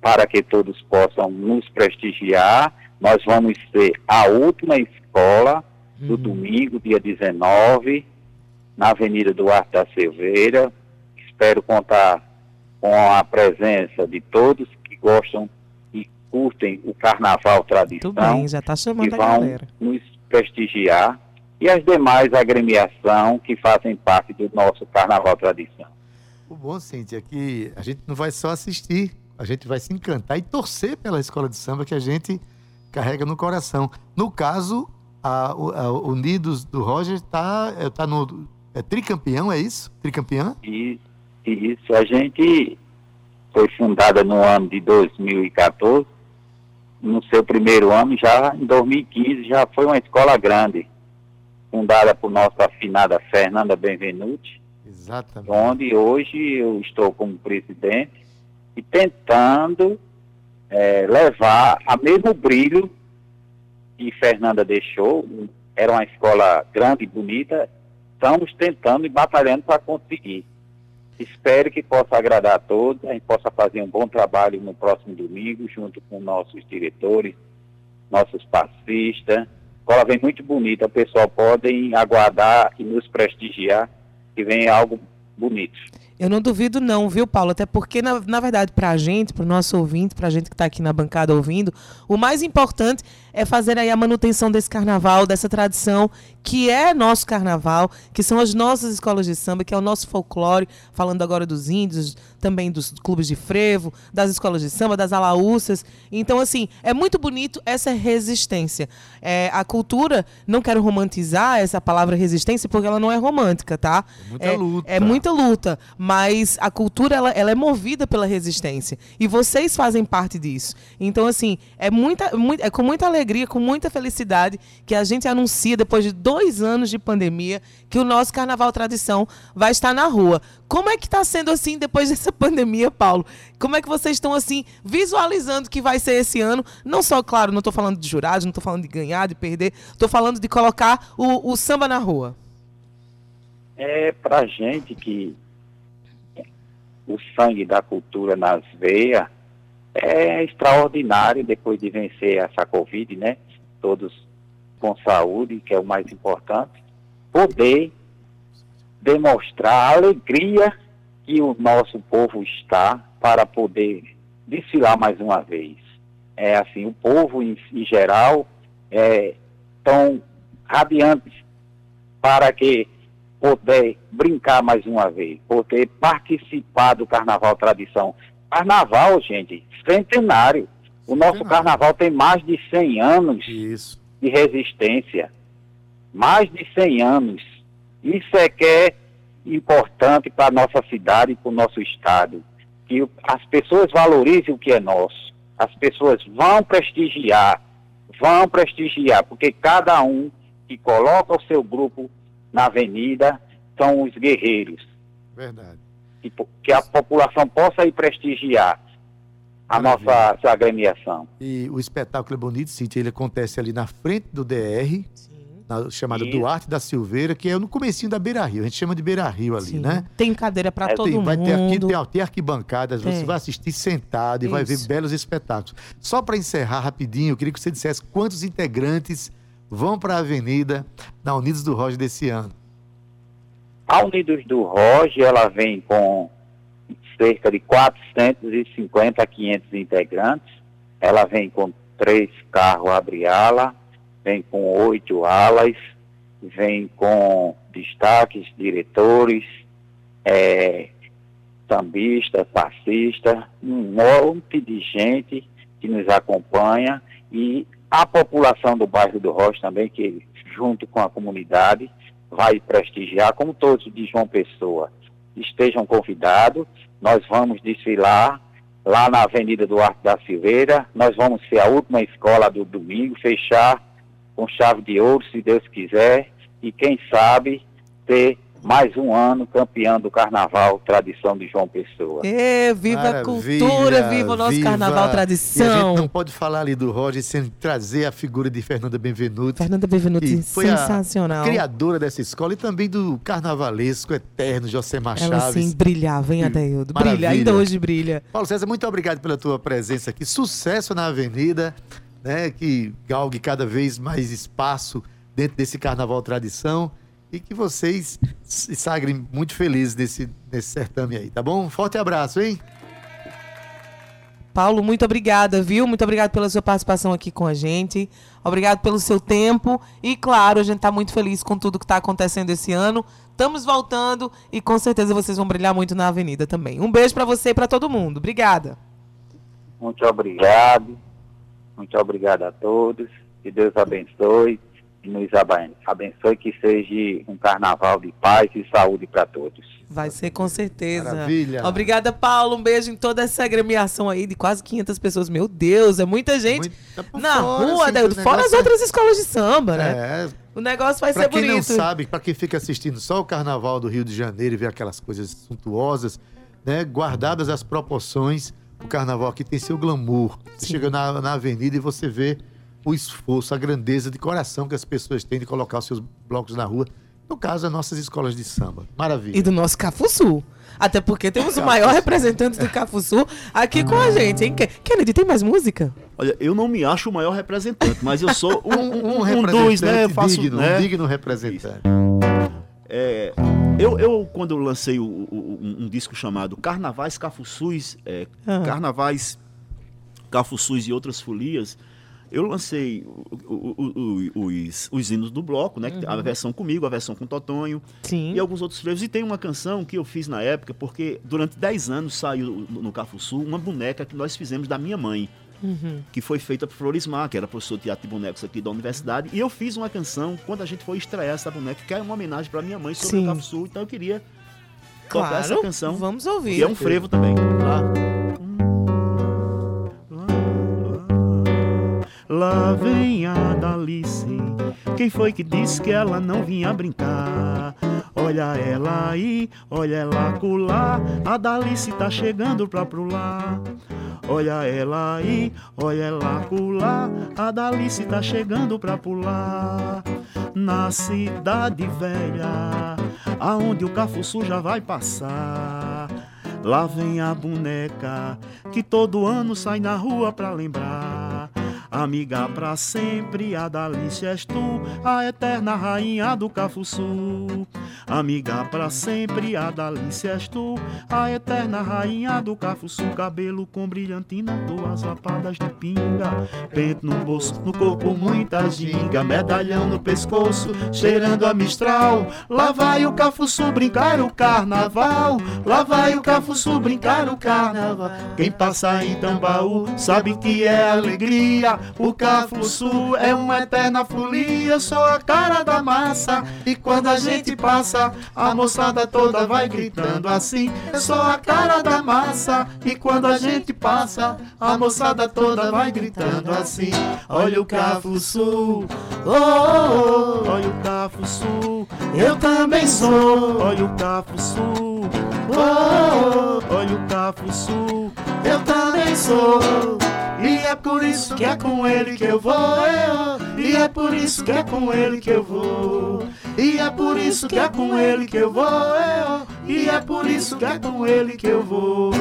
para que todos possam nos prestigiar. Nós vamos ser a última escola do domingo, dia 19, na Avenida Duarte da Silveira. Espero contar com a presença de todos que gostam e curtem o Carnaval Tradição bem, já tá que chamando a vão galera. nos prestigiar e as demais agremiação que fazem parte do nosso Carnaval Tradição. O bom, Cíntia, é que a gente não vai só assistir, a gente vai se encantar e torcer pela escola de samba que a gente carrega no coração. No caso, a, a Unidos do Roger está tá no. É tricampeão, é isso? Tricampeã? E isso a gente foi fundada no ano de 2014. No seu primeiro ano, já em 2015, já foi uma escola grande, fundada por nossa afinada Fernanda Benvenuti, Exatamente. onde hoje eu estou como presidente e tentando eh, levar a mesmo brilho que Fernanda deixou. Era uma escola grande e bonita. Estamos tentando e batalhando para conseguir. Espero que possa agradar a todos, a gente possa fazer um bom trabalho no próximo domingo, junto com nossos diretores, nossos passistas. A escola vem muito bonita, o pessoal podem aguardar e nos prestigiar, que vem algo bonito. Eu não duvido não, viu, Paulo? Até porque, na, na verdade, pra gente, pro nosso ouvinte, pra gente que tá aqui na bancada ouvindo, o mais importante é fazer aí a manutenção desse carnaval, dessa tradição que é nosso carnaval, que são as nossas escolas de samba, que é o nosso folclore, falando agora dos índios, também dos clubes de frevo, das escolas de samba, das alaúças. Então, assim, é muito bonito essa resistência. É, a cultura, não quero romantizar essa palavra resistência, porque ela não é romântica, tá? muita é, luta. É muita luta, mas a cultura ela, ela é movida pela resistência e vocês fazem parte disso. Então assim é muita, muito, é com muita alegria, com muita felicidade que a gente anuncia depois de dois anos de pandemia que o nosso Carnaval Tradição vai estar na rua. Como é que está sendo assim depois dessa pandemia, Paulo? Como é que vocês estão assim visualizando que vai ser esse ano? Não só, claro, não estou falando de jurados, não estou falando de ganhar, de perder, estou falando de colocar o, o samba na rua. É pra gente que o sangue da cultura nas veias é extraordinário depois de vencer essa Covid, né? Todos com saúde, que é o mais importante, poder demonstrar a alegria que o nosso povo está para poder desfilar mais uma vez. É assim, o povo em, em geral é tão radiantes para que poder brincar mais uma vez, poder participar do Carnaval Tradição. Carnaval, gente, centenário. O nosso carnaval tem mais de 100 anos Isso. de resistência. Mais de 100 anos. Isso é que é importante para a nossa cidade e para o nosso estado. Que as pessoas valorizem o que é nosso. As pessoas vão prestigiar, vão prestigiar, porque cada um que coloca o seu grupo na avenida são os guerreiros. Verdade. Que, que a população possa ir prestigiar a Maravilha. nossa agremiação. E o espetáculo é bonito, Cíntia, ele acontece ali na frente do DR, na chamada Isso. Duarte da Silveira, que é no comecinho da Beira Rio. A gente chama de Beira Rio ali, Sim. né? Tem cadeira pra É, todo Tem- mundo. vai ter aqui tem, tem arquibancadas, você Tem. vai assistir sentado e vai ver Isso. belos espetáculos. Só para encerrar rapidinho, eu queria que você dissesse quantos integrantes vão para a Avenida na Unidos do Roger desse ano. A Unidos do Roge, ela vem com cerca de 450 a 500 integrantes. Ela vem com três carros abre-ala, vem com oito alas, vem com destaques, diretores, é, sambista, passista, um monte de gente que nos acompanha e a população do bairro do Rocha também, que junto com a comunidade vai prestigiar, como todos de João Pessoa. Estejam convidados, nós vamos desfilar lá na Avenida Duarte da Silveira, nós vamos ser a última escola do domingo, fechar com chave de ouro, se Deus quiser, e quem sabe ter mais um ano campeão do Carnaval Tradição de João Pessoa. Ê, viva a Maravilha, cultura, viva o nosso viva. carnaval E a tradição. gente não pode falar ali do Roger sem trazer a figura de Fernanda Benvenuto, Fernanda a sensacional. criadora dessa escola e também do carnavalesco eterno Josemar Ela Chaves. sim brilhava, hein, Adeildo? Brilha, ainda hoje brilha. Paulo César, muito obrigado pela tua presença aqui. Sucesso na Avenida, né? Que galgue cada vez mais espaço dentro desse Carnaval Tradição e que vocês se sagrem muito felizes nesse, nesse certame aí, tá bom? Um forte abraço, hein? Paulo, muito obrigada, viu? Muito obrigado pela sua participação aqui com a gente. Obrigado pelo seu tempo. E, claro, a gente está muito feliz com tudo que está acontecendo esse ano. Estamos voltando e com certeza vocês vão brilhar muito na avenida também. Um beijo para você e para todo mundo. Obrigada. Muito obrigado. Muito obrigado a todos. Que Deus abençoe. Nos aben- abençoe que seja um carnaval de paz e saúde para todos. Vai ser com certeza. Maravilha. Obrigada, Paulo. Um beijo em toda essa agremiação aí de quase 500 pessoas. Meu Deus, é muita gente Muita na fora, rua, assim, o Fora as é- outras escolas de samba, né? É, O negócio vai Pra ser quem bonito. não sabe, pra quem fica assistindo só o Carnaval do Rio de Janeiro e vê aquelas coisas suntuosas, né? Guardadas as proporções, o Carnaval aqui tem seu glamour. Você Sim. chega na, na avenida e você vê o esforço, a grandeza de coração que as pessoas têm de colocar os seus blocos na rua. No caso, as nossas escolas de samba. Maravilha. E do nosso Cafuçu. Até porque temos o maior representante do Cafuçu aqui com a gente, hein? Ke- Kennedy, tem mais música? Olha, eu não me acho o maior representante, mas eu sou um, Um, um, um dos, né? Faço, digno, né? um digno representante. É, eu, eu, quando eu lancei o- o- um, um disco chamado Carnavais Cafuçus, é, Ah. Carnavais Cafuçus e Outras Folias, eu lancei o- o- o- os, os hinos do bloco, né? tem A versão comigo, a versão com Totonho Sim. e alguns outros frevos. E tem uma canção que eu fiz na época, porque durante 10 anos saiu no, no Cafuçu uma boneca que nós fizemos da minha mãe Uhum. que foi feita por Florismar, que era professor de teatro de bonecos aqui da universidade, e eu fiz uma canção quando a gente foi estrear essa boneca, que é uma homenagem para minha mãe sobre Sim. o Sul, então eu queria tocar Claro, essa canção, vamos ouvir. que é um frevo também. Lá vem a Dalice, quem foi que disse que ela não vinha brincar? Olha ela aí, olha ela colar, a Dalice tá chegando pra pular. Olha ela aí, olha ela colar, a Dalice tá chegando pra pular. Na cidade velha, aonde o Cafuçu já vai passar. Lá vem a boneca que todo ano sai na rua pra lembrar. Amiga pra sempre, a Dalice és tu, a eterna rainha do Cafuçu. amiga pra sempre, a Dalice és tu, a eterna rainha do Cafuçu, cabelo com brilhantina, duas lapadas de pinga, pente no bolso, no corpo muita ginga, medalhão no pescoço, cheirando a mistral, lá vai o Cafuçu brincar o carnaval, lá vai o Cafuçu brincar o carnaval, quem passa em Tambaú sabe que é alegria, o Cafuçu é uma eterna folia, eu sou a cara da massa, e quando a gente passa, a moçada toda vai gritando assim, eu sou a cara da massa, e quando a gente passa, a moçada toda vai gritando assim, olha o Cafuçu, oh, oh, oh, olha o Cafuçu, eu também sou, olha o Cafuçu, oh, oh, olha o Cafuçu, eu também sou. E é por isso que é com ele que eu vou, eu. E é por isso que é com ele que eu vou. E é por isso que é com ele que eu vou, eu. E é por isso que é com ele que eu vou.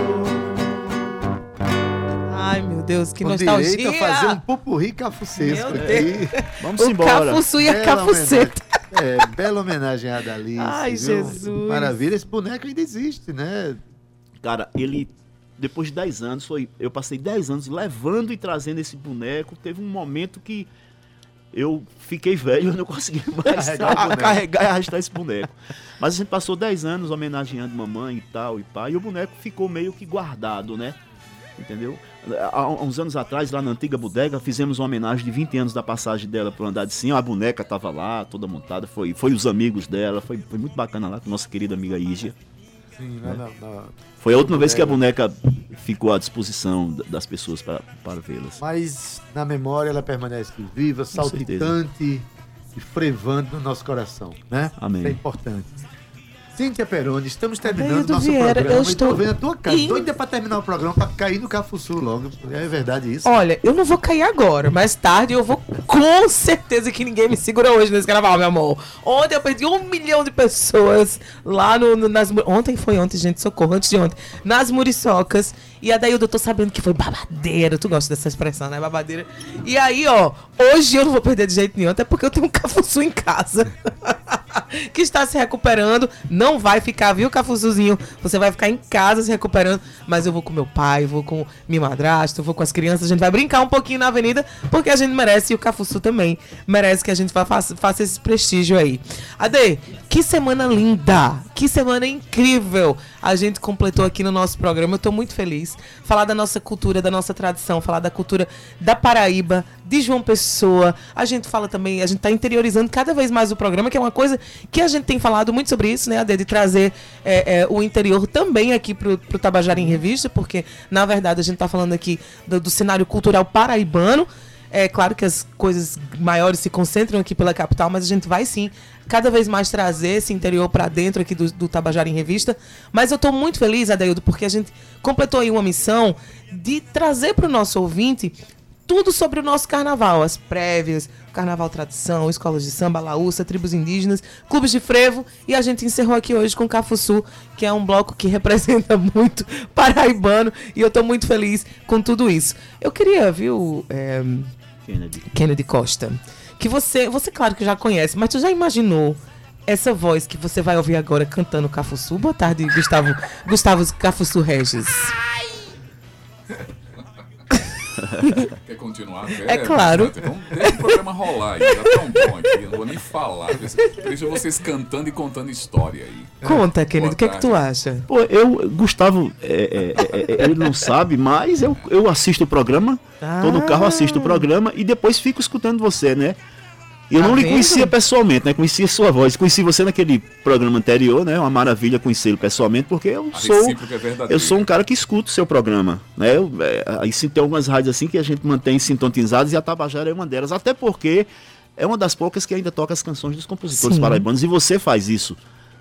Ai, meu Deus, que Com nostalgia. direito a fazer um pupurri cafucesco aqui. Vamos o embora. Cafuçu e a Cafuceta. É, bela homenagem a Dalice. Ai, viu? Jesus. Maravilha, esse boneco ainda existe, né? Cara, ele, depois de 10 anos, foi, eu passei 10 anos levando e trazendo esse boneco. Teve um momento que eu fiquei velho, eu não consegui mais Carregar carregar, e arrastar esse boneco. Mas a gente passou 10 anos homenageando mamãe e tal e pai, e o boneco ficou meio que guardado, né? Entendeu? Há há uns anos atrás, lá na antiga bodega, fizemos uma homenagem de 20 anos da passagem dela pro andar de cima. A boneca tava lá, toda montada, foi, foi os amigos dela, foi, foi muito bacana lá com nossa querida amiga Ígia. Sim, na, na- Foi a última vez que a boneca ficou à disposição da- das pessoas para, para vê-las. Mas na memória ela permanece viva, saltitante e frevando no nosso coração, né? Amém. Isso é importante. Cíntia Peroni, estamos terminando Adeildo nosso Vieira, programa. eu estou vendo a tua cara, in- doida pra terminar o programa, pra cair no Cafuçu logo. É verdade isso? Olha, eu não vou cair agora, mais tarde eu vou com certeza que ninguém me segura hoje nesse carnaval, meu amor. Ontem eu perdi um milhão de pessoas lá no, no- nas. Ontem foi ontem, gente, socorro, antes de ontem. Nas muriçocas. E a daí eu tô sabendo que foi babadeira. Tu gosta dessa expressão, né? Babadeira. E aí, ó, hoje eu não vou perder de jeito nenhum, até porque eu tenho um cafuçu em casa. que está se recuperando. Não vai ficar, viu, Cafuzuzinho? Você vai ficar em casa se recuperando. Mas eu vou com meu pai, vou com minha madrasta, vou com as crianças. A gente vai brincar um pouquinho na avenida, porque a gente merece e o Cafuçu também merece que a gente fa- faça, faça esse prestígio aí. Ade, que semana linda! Que semana incrível! A gente completou aqui no nosso programa. Eu tô muito feliz. Falar da nossa cultura, da nossa tradição, falar da cultura da Paraíba, de João Pessoa. A gente fala também, a gente tá interiorizando cada vez mais o programa, que é uma coisa que a gente tem falado muito sobre isso, né, Ade? De trazer é, é, o interior também aqui pro, pro Tabajara em Revista, porque, na verdade, a gente tá falando aqui do, do cenário cultural paraibano. É claro que as coisas maiores se concentram aqui pela capital, mas a gente vai sim cada vez mais trazer esse interior para dentro aqui do, do Tabajara em Revista. Mas eu estou muito feliz, Adeildo, porque a gente completou aí uma missão de trazer para o nosso ouvinte tudo sobre o nosso carnaval, as prévias, carnaval tradição, escolas de samba, laúça, tribos indígenas, clubes de frevo. E a gente encerrou aqui hoje com Cafuçu, que é um bloco que representa muito paraibano. E eu estou muito feliz com tudo isso. Eu queria, viu, é, Kennedy. Kennedy Costa, que você, você claro que já conhece, mas tu já imaginou essa voz que você vai ouvir agora cantando Cafuçu? Boa tarde, Gustavo, Gustavo Cafuçu Regis. Quer continuar? É claro. Vamos deixa o programa rolar aí. Já tão bom aqui. Eu não vou nem falar. Deixa, vocês cantando e contando história aí. Conta, Kennedy, o que é que tu acha? Pô, eu, Gustavo, é, é, é, ele não sabe, mas eu, eu assisto o programa, tô no carro, assisto o programa e depois fico escutando você, né? Eu Tá não lhe vendo? conhecia pessoalmente, né? Conhecia sua voz. Conheci você naquele programa anterior, né? Uma maravilha conhecê-lo pessoalmente, porque eu A sou. é. Eu sou um cara que escuta o seu programa, né? Eu, é, aí sim tem algumas rádios assim que a gente mantém sintonizadas e a Tabajara é uma delas. Até porque é uma das poucas que ainda toca as canções dos compositores Sim. paraibanos e você faz isso.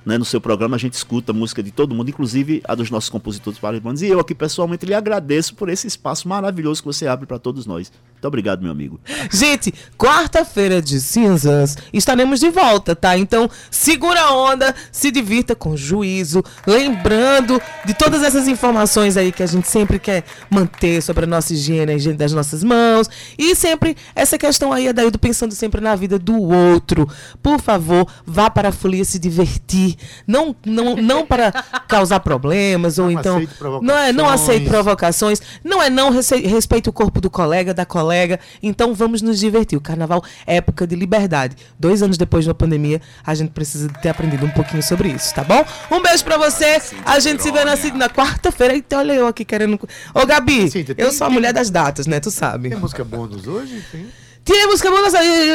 Né, no seu programa a gente escuta música de todo mundo, inclusive a dos nossos compositores paraibanos. E eu aqui pessoalmente lhe agradeço por esse espaço maravilhoso que você abre para todos nós. Muito obrigado, meu amigo. Gente, quarta-feira de cinzas estaremos de volta, tá? Então segura a onda, se divirta com juízo, lembrando de todas essas informações aí que a gente sempre quer manter sobre a nossa higiene, a higiene das nossas mãos e sempre essa questão aí, Adaildo, pensando sempre na vida do outro. Por favor, vá para a folia se divertir, não, não, não para causar problemas ou Não então aceite não é não aceite provocações. não é não respeite o corpo do colega, da colega. Então vamos nos divertir. O carnaval é época de liberdade. Dois anos depois da pandemia, a gente precisa ter aprendido um pouquinho sobre isso, tá bom? Um beijo pra você. A gente se vê na, quarta-feira. Eita, olha eu aqui querendo. Ô, Gabi, eu sou a mulher das datas, né? Tu sabe. Tem música bônus hoje? Tem. Temos música bônus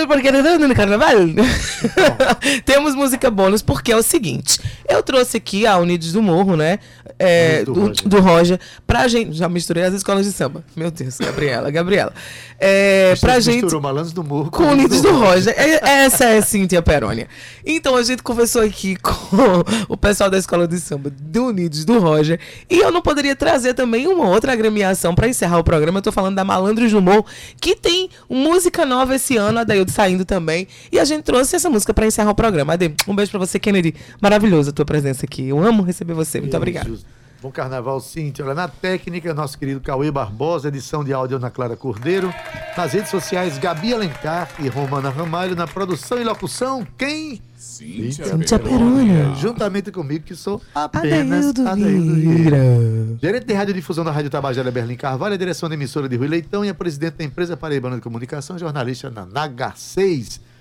porque no carnaval. Temos música bônus porque é o seguinte. Eu trouxe aqui a Unidos do Morro, né? É, do do, Roger. do Roger, pra gente. Já misturei as escolas de samba. Meu Deus, Gabriela, Gabriela. É, pra gente. Misturou Malandros do Morro Com Unidos do Roger. É- Essa é Cíntia Perônia. Então a gente conversou aqui com o pessoal da escola de samba do Unidos do Roger. E eu não poderia trazer também uma outra agremiação para encerrar o programa. Eu tô falando da Malandros do Morro, que tem música nova esse ano, a Daildo saindo também. E a gente trouxe essa música para encerrar o programa. Ade, um beijo para você, Kennedy. Maravilhosa a tua presença aqui. Eu amo receber você. Muito obrigada. Bom carnaval, Cíntia. Olha, na técnica, nosso querido Cauê Barbosa, edição de áudio Ana Clara Cordeiro. Nas redes sociais, Gabi Alencar e Romana Ramalho. Na produção e locução, quem? Cíntia, Cíntia Perônia. Juntamente comigo, que sou apenas Vieira. Vieira. Gerente de radiodifusão da Rádio Tabajara, Berlim Carvalho, a direção da emissora de Rui Leitão e a presidente da empresa Paraibana de Comunicação, jornalista na Naga 6.